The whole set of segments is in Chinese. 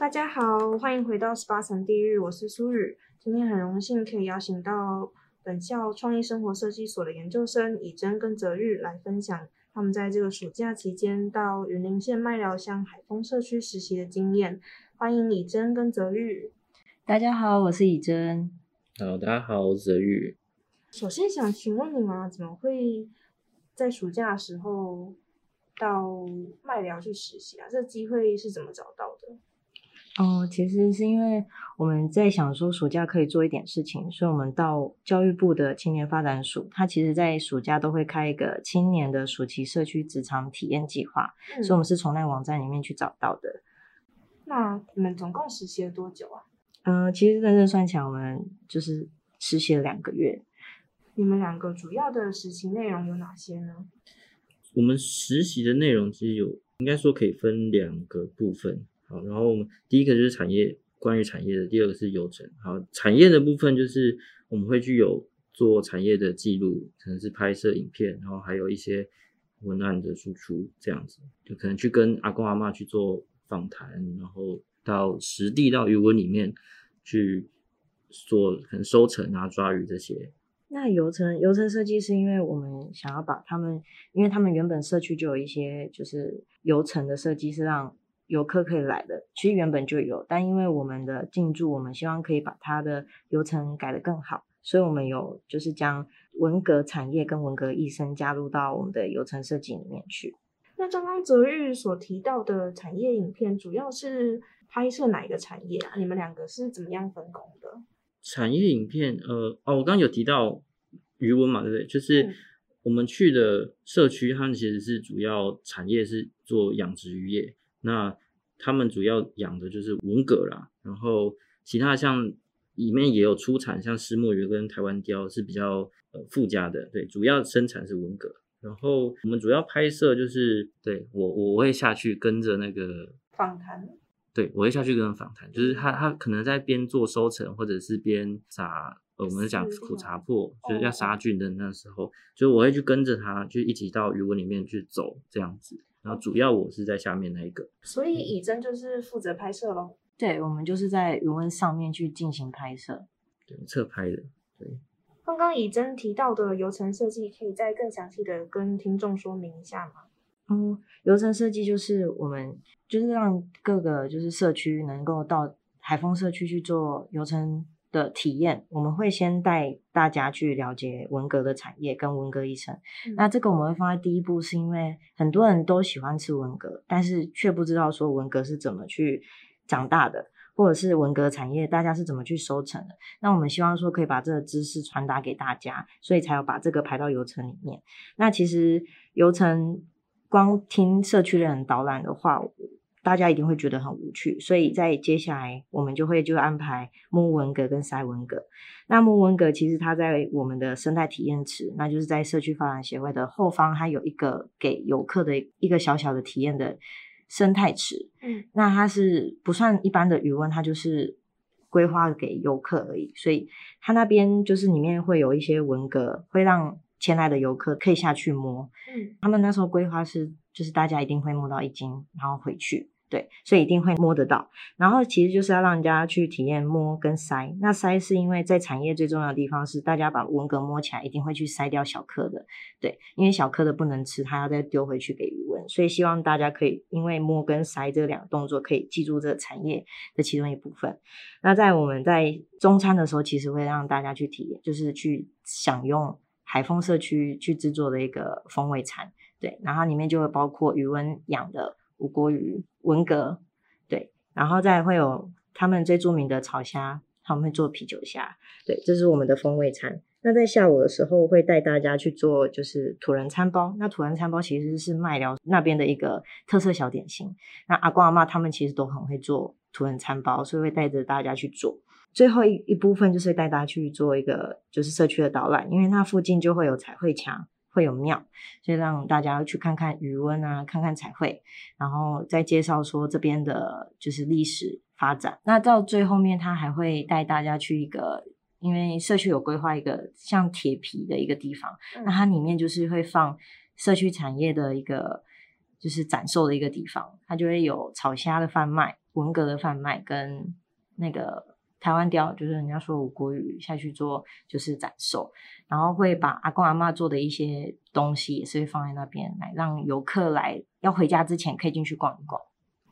大家好，欢迎回到十八层地狱，我是苏雨。今天很荣幸可以邀请到本校创意生活设计所的研究生以真跟泽玉来分享他们在这个暑假期间到云林县麦寮乡海丰社区实习的经验。欢迎以真跟泽玉。大家好，我是以真。好，大家好，我是泽玉。首先想请问你们，怎么会在暑假的时候到麦寮去实习啊？这机会是怎么找到的？哦，其实是因为我们在想说暑假可以做一点事情，所以我们到教育部的青年发展署，它其实在暑假都会开一个青年的暑期社区职场体验计划，嗯、所以我们是从那个网站里面去找到的。那你们总共实习了多久啊？嗯、呃，其实认真算起来，我们就是实习了两个月。你们两个主要的实习内容有哪些呢？我们实习的内容其实有，应该说可以分两个部分。好，然后我们第一个就是产业，关于产业的；第二个是游程。好，产业的部分就是我们会具有做产业的记录，可能是拍摄影片，然后还有一些文案的输出，这样子就可能去跟阿公阿嬷去做访谈，然后到实地到渔塭里面去做可能收成啊、抓鱼这些。那游程游程设计是因为我们想要把他们，因为他们原本社区就有一些就是游程的设计是让。游客可以来的，其实原本就有，但因为我们的进驻，我们希望可以把它的流程改得更好，所以我们有就是将文革产业跟文革医生加入到我们的游程设计里面去。那刚刚泽玉所提到的产业影片，主要是拍摄哪一个产业啊？你们两个是怎么样分工的？产业影片，呃，哦，我刚刚有提到渔文嘛，对不对？就是我们去的社区，他们其实是主要产业是做养殖渔业。那他们主要养的就是文蛤啦，然后其他像里面也有出产，像石墨鱼跟台湾鯛是比较呃附加的，对，主要生产是文蛤。然后我们主要拍摄就是，对，我我会下去跟着那个访谈，对，我会下去跟他访谈，就是他他可能在边做收成或者是边杀，呃，我们讲苦茶粕，就是要杀菌的那时候，就我会去跟着他，就一起到鱼塭里面去走这样子。然后主要我是在下面那一个，所以以真就是负责拍摄咯。对，我们就是在云温上面去进行拍摄，对，侧拍的。对，刚刚以真提到的游程设计，可以再更详细的跟听众说明一下吗？嗯，流程设计就是我们就是让各个就是社区能够到海丰社区去做游程的体验，我们会先带大家去了解文革的产业跟文革艺生。嗯、那这个我们会放在第一步，是因为很多人都喜欢吃文革，但是却不知道说文革是怎么去长大的，或者是文革产业大家是怎么去收成的。那我们希望说可以把这个知识传达给大家，所以才有把这个排到游程里面。那其实游程光听社区的人导览的话，大家一定会觉得很无趣，所以在接下来我们就会就安排摸文革跟塞文革。那摸文革其实它在我们的生态体验池，那就是在社区发展协会的后方，它有一个给游客的一个小小的体验的生态池。嗯，那它是不算一般的余温，它就是规划给游客而已。所以它那边就是里面会有一些文革，会让前来的游客可以下去摸。嗯，他们那时候规划是。就是大家一定会摸到一斤，然后回去，对，所以一定会摸得到。然后其实就是要让人家去体验摸跟筛。那筛是因为在产业最重要的地方是，大家把文蛤摸起来一定会去筛掉小颗的，对，因为小颗的不能吃，它要再丢回去给鱼塭。所以希望大家可以因为摸跟筛这两个动作，可以记住这个产业的其中一部分。那在我们在中餐的时候，其实会让大家去体验，就是去享用海丰社区去制作的一个风味餐，对，然后里面就会包括鱼塭养的。吴郭鱼、文蛤，对，然后再会有他们最著名的炒虾，他们会做啤酒虾，对，这是我们的风味餐。那在下午的时候会带大家去做就是土人餐包，那土人餐包其实是麦寮那边的一个特色小点心。那阿公阿妈他们其实都很会做土人餐包，所以会带着大家去做。最后一一部分就是带大家去做一个就是社区的导览，因为那附近就会有彩绘墙。会有庙，所以让大家去看看余温啊，看看彩绘，然后再介绍说这边的就是历史发展。那到最后面，他还会带大家去一个，因为社区有规划一个像铁皮的一个地方，嗯、那它里面就是会放社区产业的一个就是展售的一个地方，它就会有炒虾的贩卖、文革的贩卖跟那个。台湾雕就是人家说我国语下去做就是展售，然后会把阿公阿妈做的一些东西也是会放在那边来让游客来要回家之前可以进去逛一逛。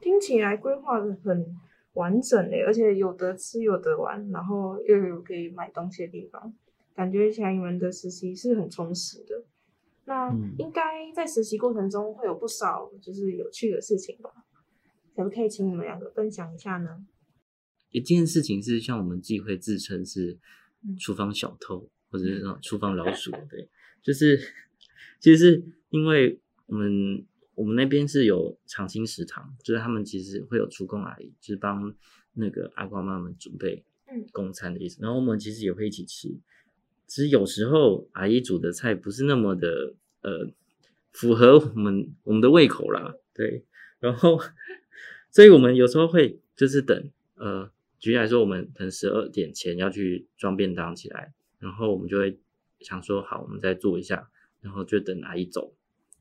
听起来规划的很完整诶，而且有得吃有得玩，然后又有可以买东西的地方，感觉起来你们的实习是很充实的。那应该在实习过程中会有不少就是有趣的事情吧？可不可以请你们两个分享一下呢？一件事情是，像我们自己会自称是厨房小偷，或者是厨房老鼠，对，就是其实是因为我们我们那边是有长青食堂，就是他们其实会有厨工阿姨，就是帮那个阿公阿嬷们准备供餐的意思。然后我们其实也会一起吃，只是有时候阿姨煮的菜不是那么的呃符合我们我们的胃口啦，对，然后 所以我们有时候会就是等呃。举例来说，我们可能十二点前要去装便当起来，然后我们就会想说，好，我们再做一下，然后就等阿姨走，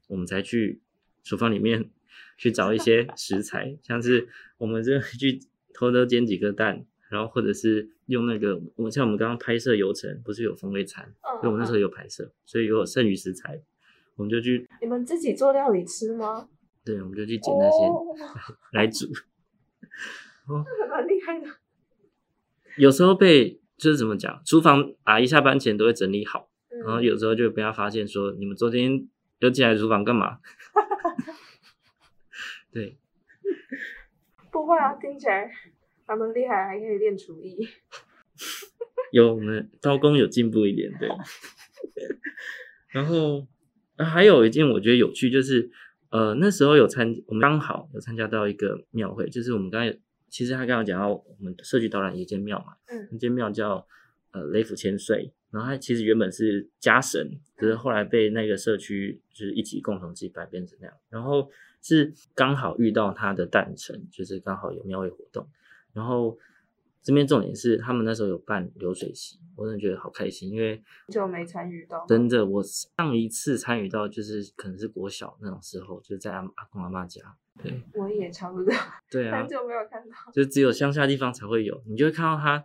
我们才去厨房里面去找一些食材，像是我们就去偷偷煎几个蛋，然后或者是用那个，我们像我们刚刚拍摄游程，不是有风味餐，所以我们那时候有拍摄，所以有剩余食材，我们就去。你们自己做料理吃吗？对，我们就去捡那些、oh. 来煮。哦，蛮厉害的。有时候被就是怎么讲，厨房阿姨下班前都会整理好，嗯、然后有时候就被他发现说，你们昨天又进来厨房干嘛？对，不会啊，听起来还蛮厉害，还可以练厨艺。有我们刀工有进步一点，对。然后、啊、还有一件我觉得有趣，就是呃那时候有参，我们刚好有参加到一个庙会，就是我们刚才。其实他刚刚讲到我们社区导览一间庙嘛，嗯，那间庙叫呃雷府千岁，然后它其实原本是家神，可是后来被那个社区就是一起共同祭拜变成那样，然后是刚好遇到他的诞辰，就是刚好有庙会活动，然后这边重点是他们那时候有办流水席，我真的觉得好开心，因为就没参与到，真的我上一次参与到就是可能是国小那种时候，就是在阿阿公阿妈家。对，我也差不多。对 啊，很久没有看到，就只有乡下地方才会有。你就会看到他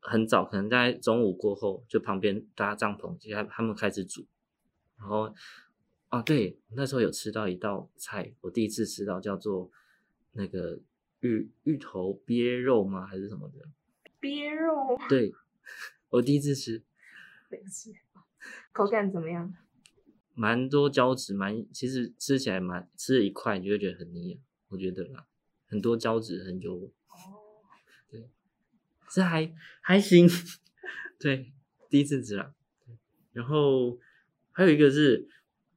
很早，可能在中午过后，就旁边搭帐篷，接下来他们开始煮。然后，啊，对，那时候有吃到一道菜，我第一次吃到叫做那个芋芋头鳖肉吗？还是什么的？鳖肉。对，我第一次吃。没事。口感怎么样？蛮多胶质，蛮其实吃起来蛮吃了一块你就会觉得很腻，我觉得啦，很多胶质很油。哦，对，这还还行，对，第一次吃啦。然后还有一个是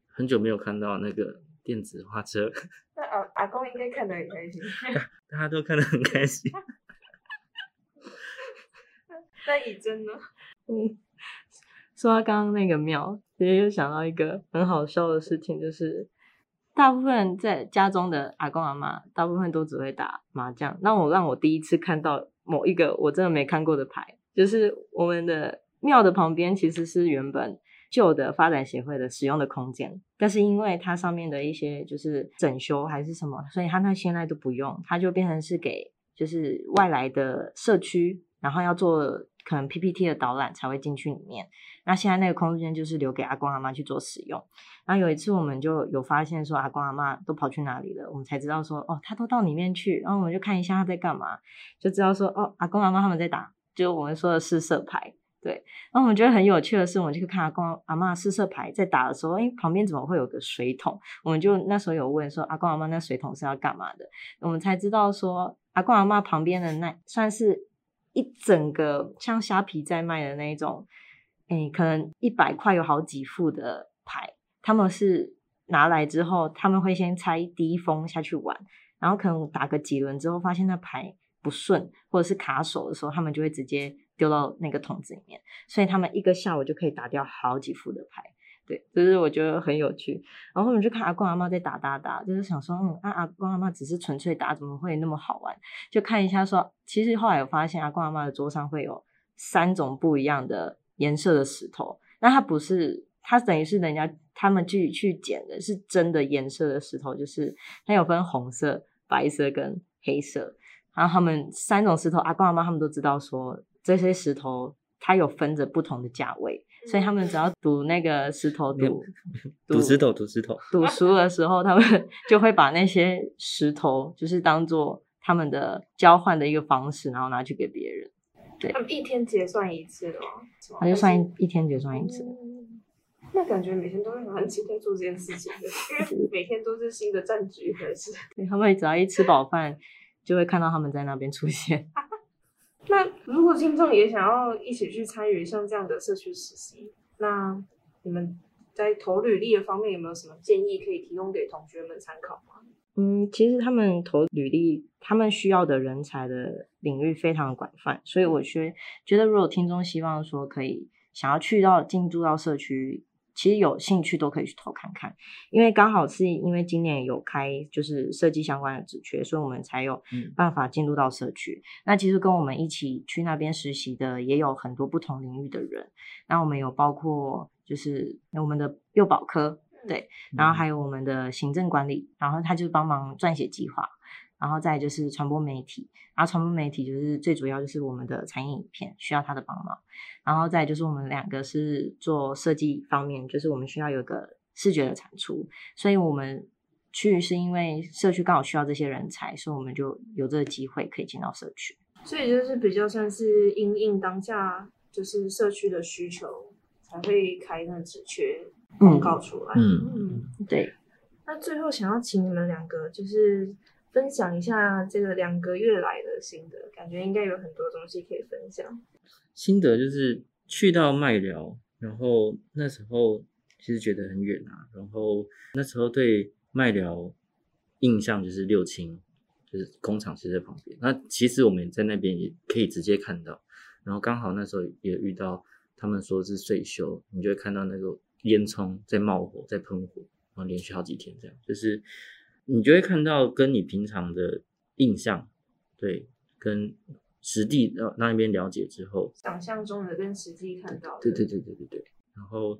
很久没有看到那个电子花车，那阿阿公应该看得很开心，大家都看得很开心。那以真呢？嗯。说到刚刚那个庙，其实又想到一个很好笑的事情，就是大部分在家中的阿公阿嬷，大部分都只会打麻将。那我让我第一次看到某一个我真的没看过的牌，就是我们的庙的旁边其实是原本旧的发展协会的使用的空间，但是因为它上面的一些就是整修还是什么，所以它那现在都不用，它就变成是给就是外来的社区，然后要做可能 PPT 的导览才会进去里面。那现在那个空间就是留给阿公阿妈去做使用。然后有一次我们就有发现说阿公阿妈都跑去哪里了，我们才知道说哦，他都到里面去，然后我们就看一下他在干嘛，就知道说哦，阿公阿妈他们在打，就我们说的试色牌。对，然后我们觉得很有趣的是，我们就看阿公阿妈试色牌在打的时候，哎，旁边怎么会有个水桶？我们就那时候有问说，阿公阿妈那水桶是要干嘛的？我们才知道说，阿公阿妈旁边的那算是一整个像虾皮在卖的那一种，哎，可能一百块有好几副的牌，他们是拿来之后，他们会先拆第一封下去玩，然后可能打个几轮之后，发现那牌不顺或者是卡手的时候，他们就会直接。丢到那个桶子里面，所以他们一个下午就可以打掉好几副的牌，对，就是我觉得很有趣。然后我们就看阿公阿妈在打打打，就是想说，嗯，啊、阿公阿妈只是纯粹打，怎么会那么好玩？就看一下说，其实后来有发现，阿公阿妈的桌上会有三种不一样的颜色的石头，那它不是，它等于是人家他们去去捡的，是真的颜色的石头，就是它有分红色、白色跟黑色，然后他们三种石头，阿公阿妈他们都知道说。这些石头它有分着不同的价位，所以他们只要赌那个石头赌赌石头赌石头赌输 的时候，他们 就会把那些石头就是当做他们的交换的一个方式，然后拿去给别人。对，他们一天结算一次的吗？他就算一一天结算一次。嗯，那感觉每天都会蛮期待做这件事情的，因为 每天都是新的战局开始。对，他们只要一吃饱饭，就会看到他们在那边出现。那如果听众也想要一起去参与像这样的社区实习，那你们在投履历的方面有没有什么建议可以提供给同学们参考吗？嗯，其实他们投履历，他们需要的人才的领域非常广泛，所以我觉觉得，如果听众希望说可以想要去到进驻到社区。其实有兴趣都可以去投看看，因为刚好是因为今年有开就是设计相关的职缺，所以我们才有办法进入到社区。嗯、那其实跟我们一起去那边实习的也有很多不同领域的人，那我们有包括就是我们的幼保科，对，然后还有我们的行政管理，然后他就帮忙撰写计划。然后再就是传播媒体，然后传播媒体就是最主要就是我们的产业影片需要他的帮忙，然后再就是我们两个是做设计方面，就是我们需要有个视觉的产出，所以我们去是因为社区刚好需要这些人才，所以我们就有这个机会可以进到社区，所以就是比较像是因应当下就是社区的需求才会开那职缺广告出来，嗯嗯，嗯对。那最后想要请你们两个就是。分享一下这个两个月来的心得，感觉应该有很多东西可以分享。心得就是去到麦寮，然后那时候其实觉得很远啊，然后那时候对麦寮印象就是六轻，就是工厂是在旁边。那其实我们在那边也可以直接看到，然后刚好那时候也遇到他们说是岁修，你就会看到那个烟囱在冒火，在喷火，然后连续好几天这样，就是。你就会看到跟你平常的印象，对，跟实地那那边了解之后，想象中的跟实际看到的，对对对对对对。然后，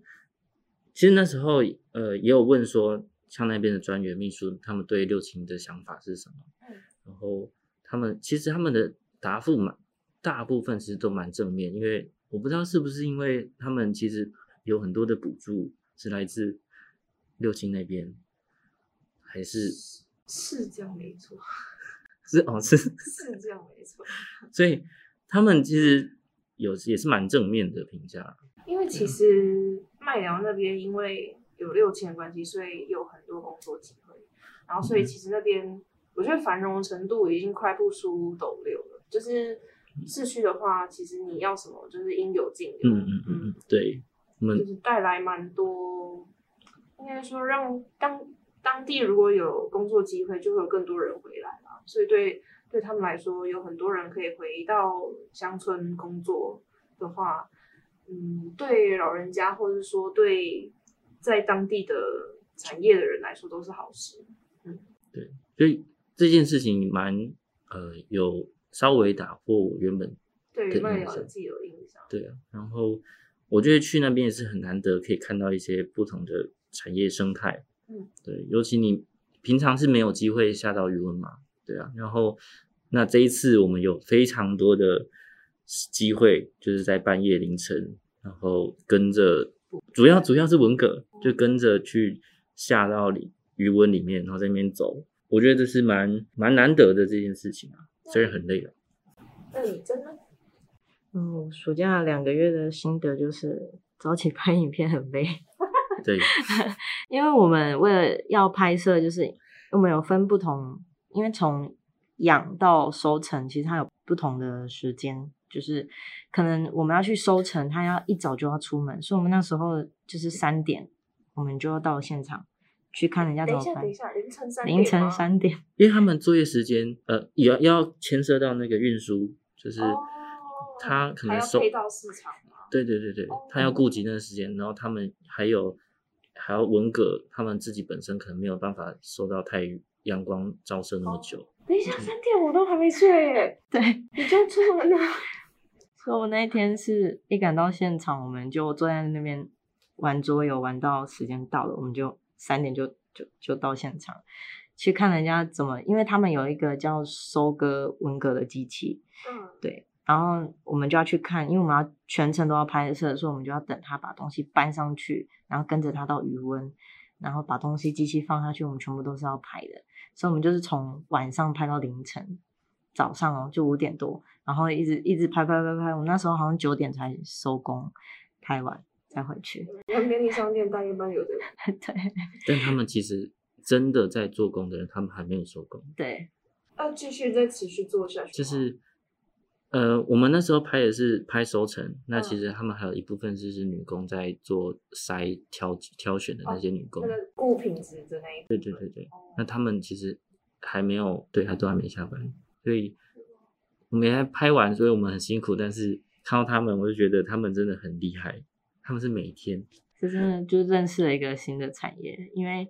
其实那时候呃也有问说，像那边的专员秘书，他们对六亲的想法是什么？嗯，然后他们其实他们的答复嘛，大部分其实都蛮正面，因为我不知道是不是因为他们其实有很多的补助是来自六亲那边。还是是这样没错，是哦 是是这样没错，所以他们其实有也是蛮正面的评价。因为其实麦寮那边因为有六轻的关系，所以有很多工作机会。然后所以其实那边我觉得繁荣程度已经快不输斗六了。就是市区的话，其实你要什么就是应有尽有。嗯嗯嗯，对，就是带来蛮多，应该说让当。当地如果有工作机会，就会有更多人回来了。所以对对他们来说，有很多人可以回到乡村工作的话，嗯，对老人家或者说对在当地的产业的人来说都是好事。嗯，对，所以这件事情蛮呃有稍微打破我原本对麦寮的既有印象。对啊，然后我觉得去那边也是很难得，可以看到一些不同的产业生态。嗯，对，尤其你平常是没有机会下到鱼温嘛，对啊。然后那这一次我们有非常多的机会，就是在半夜凌晨，然后跟着，主要主要是文蛤，就跟着去下到里鱼温里面，然后在那边走。我觉得这是蛮蛮难得的这件事情啊，虽然很累了。那你真的？嗯，暑假两个月的心得就是早起拍影片很累。对，因为我们为了要拍摄，就是我们有分不同，因为从养到收成，其实它有不同的时间，就是可能我们要去收成，它要一早就要出门，所以我们那时候就是三点，我们就要到现场去看人家怎么拍。等一下，等一下，凌晨三点。凌晨三点，因为他们作业时间，呃，也要要牵涉到那个运输，就是。哦他可能收配到市场对对对对，他要顾及那个时间，然后他们还有还有文革，他们自己本身可能没有办法受到太阳光照射那么久。等一下，三点我都还没睡耶。对，你就出门了。所以我那一天是一赶到现场，我们就坐在那边玩桌游，玩到时间到了，我们就三点就就就到现场去看人家怎么，因为他们有一个叫收割文革的机器。嗯，对。然后我们就要去看，因为我们要全程都要拍摄，所以我们就要等他把东西搬上去，然后跟着他到余温，然后把东西机器放下去，我们全部都是要拍的。所以我们就是从晚上拍到凌晨，早上哦就五点多，然后一直一直拍拍拍拍。我们那时候好像九点才收工，拍完再回去。便利商店大夜班有的。对。但他们其实真的在做工的人，他们还没有收工。对。要继续再持续做下去。就是。呃，我们那时候拍的是拍收成，那其实他们还有一部分就是女工在做筛挑挑选的那些女工，那个顾品质的那一对对对对，那他们其实还没有，对，还都还没下班，所以我们还拍完，所以我们很辛苦，但是看到他们，我就觉得他们真的很厉害，他们是每天，这真的就认识了一个新的产业，因为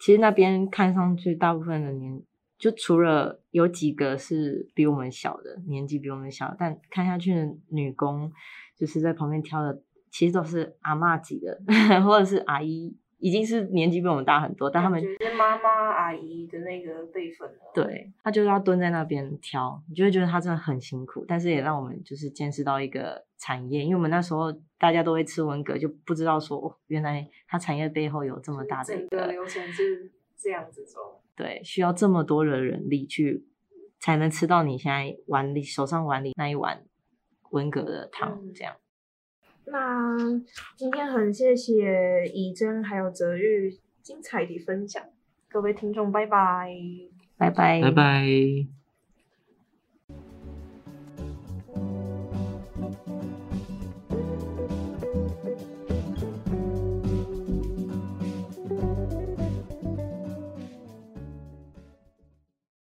其实那边看上去大部分的年。就除了有几个是比我们小的，年纪比我们小，但看下去的女工就是在旁边挑的，其实都是阿妈级的，或者是阿姨，已经是年纪比我们大很多，但他们就是妈妈阿姨的那个辈分了。对，她就要蹲在那边挑，你就会觉得她真的很辛苦，但是也让我们就是见识到一个产业，因为我们那时候大家都会吃文革，就不知道说原来它产业背后有这么大的一个流程是这样子做。对，需要这么多的人力去才能吃到你现在碗里手上碗里那一碗文蛤的汤，这样。那今天很谢谢以真还有泽玉精彩的分享，各位听众，拜拜，拜拜，拜拜。